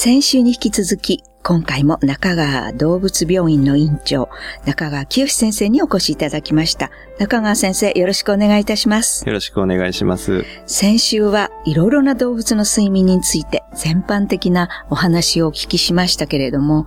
先週に引き続き、今回も中川動物病院の院長、中川清先生にお越しいただきました。中川先生、よろしくお願いいたします。よろしくお願いします。先週はいろいろな動物の睡眠について全般的なお話をお聞きしましたけれども、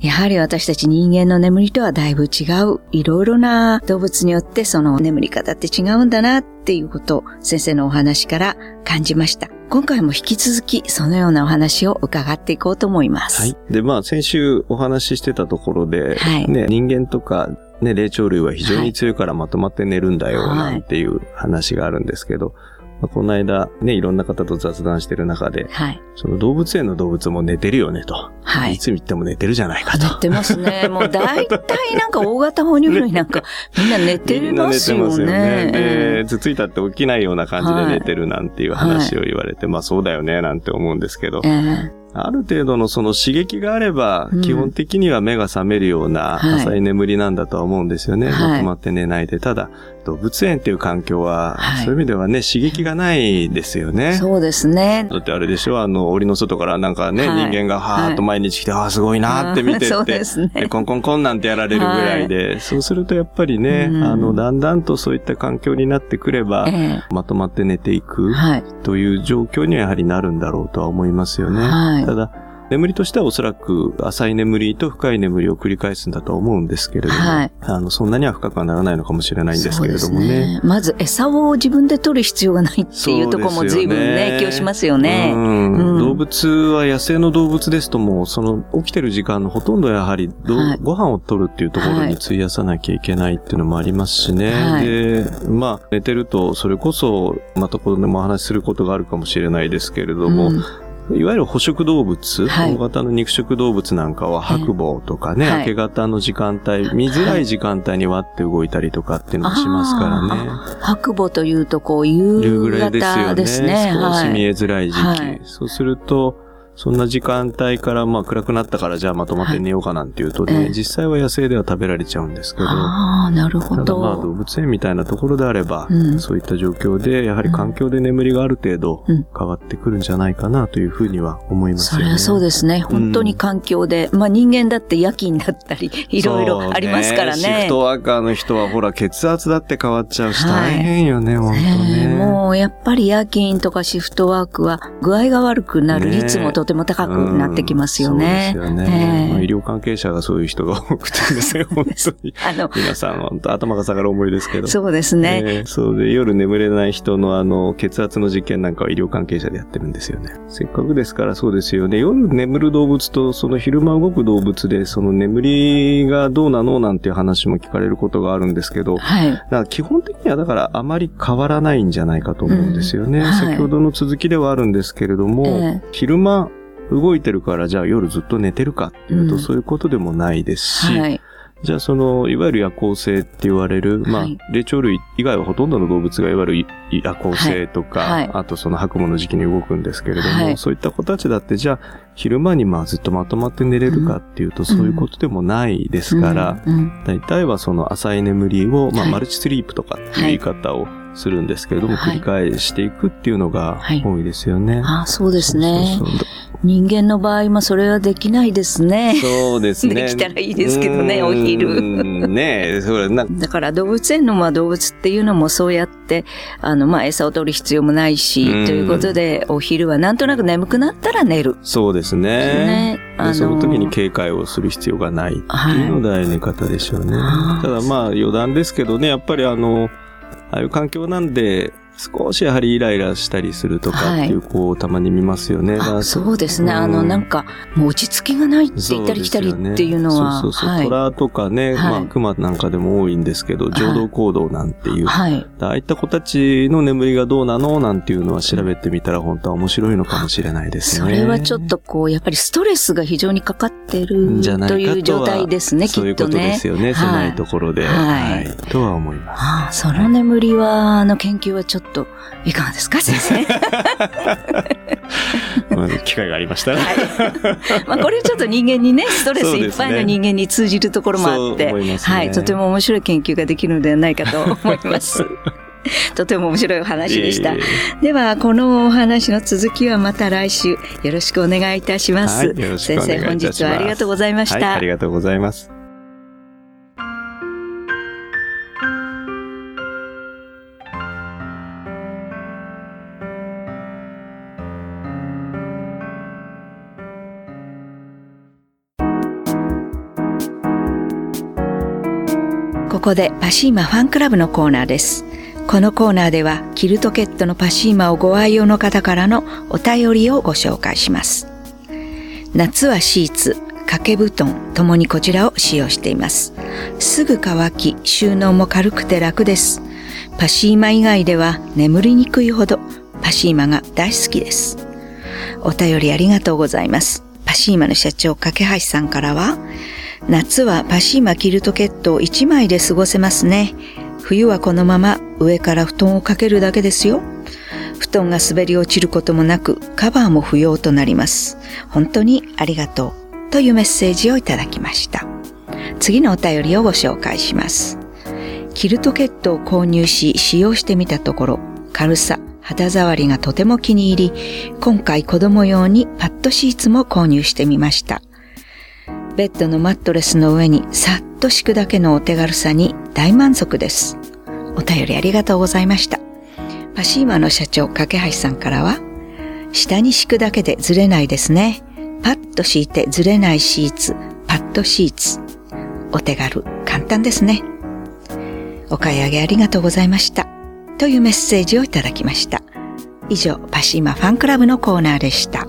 やはり私たち人間の眠りとはだいぶ違う、いろいろな動物によってその眠り方って違うんだなっていうことを先生のお話から感じました。今回も引き続きそのようなお話を伺っていこうと思います。はい。で、まあ、先週お話ししてたところで、はいね、人間とか、ね、霊長類は非常に強いからまとまって寝るんだよ、はいなんていう話があるんですけど、まあこの間、ね、いろんな方と雑談してる中で、はい。その動物園の動物も寝てるよねと。はいいつ見ても寝てるじゃないかと。寝てますね。もう大体なんか大型哺乳類なんかみんな寝てみんな寝ますよてますよね。ね。で、頭ついたって起きないような感じで寝てるなんていう話を言われて、まあそうだよね、なんて思うんですけどえ、えある程度のその刺激があればうん、基本的には目が覚めるようなはい浅い眠りなんだとは思うんですよね。はいまとまって寝ないで。ただ、動物園っていう環境はは、いそういう意味ではね、刺激がないですよね。そうですね。だってあれでしょあの、檻の外からなんかね、はい人間がはーっと毎日来て、ああ、すごいなーって見てって、そうですねでコンコンコンなんてやられるぐらいで、そうするとやっぱりね、うんあの、だんだんとそういった環境になってくれば、えまとまって寝ていえくはい。という状況にはやはりなるんだろうとは思いますよね。はいただ、眠りとしてはおそらく浅い眠りと深い眠りを繰り返すんだとは思うんですけれども、はい。あの、そんなには深くはならないのかもしれないんですけれどもね。ですまず餌を自分で取る必要がないっていうところも随分ね、影響しますよね。うん。うん。動物は野生の動物ですともう、その起きてる時間のほとんどやはりどう、はい。ご飯を取るっていうところはい。に費やさなきゃいけないっていうのもありますしね。はい。で、まあ、寝てると、それこそ、またここでもお話しすることがあるかもしれないですけれども、うんいわゆる捕食動物、はい大型の肉食動物なんかは白母とかね、はい明け方の時間帯、見づらい時間帯に割って動いたりとかっていうのもしますからね。白母というと、こう、夕夕暮れですよね。方ですね。少し見はい。えづらい時期。はいそうすると、そんな時間帯から、まあ暗くなったからじゃあまとまって寝ようかなんていうとね、はいええ実際は野生では食べられちゃうんですけど、ああ、なるほただまあ動ど。物園みたいなところであれば、うんそういった状況で、やはり環境で眠りがある程度うん変わってくるんじゃないかなというふうには思いますよね。それはそうですね。本当に環境で。まあ人間だって夜勤だったり、いろいろありますからそうシフね。トワーカーの人はほら血圧だって変わっちゃうし、はい大変よね、本当ねえね。もうやっぱり夜勤とかシフトワークは具合が悪くなる率もとても高くなってきますよね。うんそうですよえね。えまあ医療関係者がそういう人が多くてですね、本当に。あの、皆さんは本当頭が下がる思いですけど。そうですね。ええそうで、夜眠れない人のあの、血圧の実験なんかは医療関係者でやってるんですよね。せっかくですからそうですよね。夜眠る動物とその昼間動く動物で、その眠りがどうなのなんていう話も聞かれることがあるんですけど、はい。だから基本的にはだからあまり変わらないんじゃないかと思うんですよね。うんはい先ほどの続きではあるんですけれども、え昼間動いてるからじゃあ夜ずっと寝てるかっていうと、うん。そういうことでもないですし、はい。じゃあその、いわゆる夜行性って言われる、まあはい、霊長類以外はほとんどの動物がいわゆる夜行性とか、はい。はい。あとその白夢の時期に動くんですけれども、はい。そういった子たちだってじゃあ昼間にまあずっとまとまって寝れるかっていうと、そういうことでもないですから、大体はその浅い眠りを、まあ、はい。マルチスリープとかっていう言い方をするんですけれども、はい。繰り返していくっていうのがはい。多いですよね。ああ、そうですね。そう。そうそう人間の場合もそれはできないですね。そうですね。できたらいいですけどねお昼ねえ、それなだから動物園のまあ動物っていうのもそうやって、あのまあ餌を取る必要もないし、うんということでお昼はなんとなく眠くなったら寝る。そうですね。ね。でその時に警戒をする必要がないっていうのが寝方でしょうね。はいただまあ余談ですけどね、やっぱりあの、ああいう環境なんで、少しやはりイライラしたりするとかっていう子をたまに見ますよね。だからあそうですね。うんあの、なんか、もう落ち着きがないって言ったり来たりっていうのは、そうねそうそうそう。はい。虎とかね、はいまあ熊なんかでも多いんですけど、浄土行動なんていう。はい。ああいった子たちの眠りがどうなのなんていうのは調べてみたら本当は面白いのかもしれないですね。それはちょっとこう、やっぱりストレスが非常にかかってるじゃないかという状態ですね、きそういうことでっとね。すよね。狭いところで。はいはい。とは思います。ああ、その眠りは、あの研究はちょっと、いかがですか、先生？まあ機会がありましたら。はい。まあ、これちょっと人間にね、ストレスいっぱいの人間に通じるところもあって、そう思いますねはい、とても面白い研究ができるのではないかと思います。とても面白いお話でした。では、このお話の続きはまた来週よろしくお願いいたします。はいます先生、本日はありがとうございました。はい、ありがとうございます。ここでパシーマファンクラブのコーナーです。このコーナーではキルトケットのパシーマをご愛用の方からのお便りをご紹介します。夏はシーツ、掛け布団ともにこちらを使用しています。すぐ乾き、収納も軽くて楽です。パシーマ以外では眠りにくいほどパシーマが大好きです。お便りありがとうございます。パシーマの社長、架橋さんからは、夏はパシーマキルトケットを1枚で過ごせますね。冬はこのまま上から布団をかけるだけですよ。布団が滑り落ちることもなく、カバーも不要となります。本当にありがとう。というメッセージをいただきました。次のお便りをご紹介します。キルトケットを購入し使用してみたところ、軽さ、肌触りがとても気に入り、今回子供用にパッドシーツも購入してみました。ベッドのマットレスの上にさっと敷くだけのお手軽さに大満足です。お便りありがとうございました。パシーマの社長、架橋さんからは、下に敷くだけでずれないですね。パッと敷いてずれないシーツ、パッドシーツ。お手軽、簡単ですね。お買い上げありがとうございました。というメッセージをいただきました。以上、パシーマファンクラブのコーナーでした。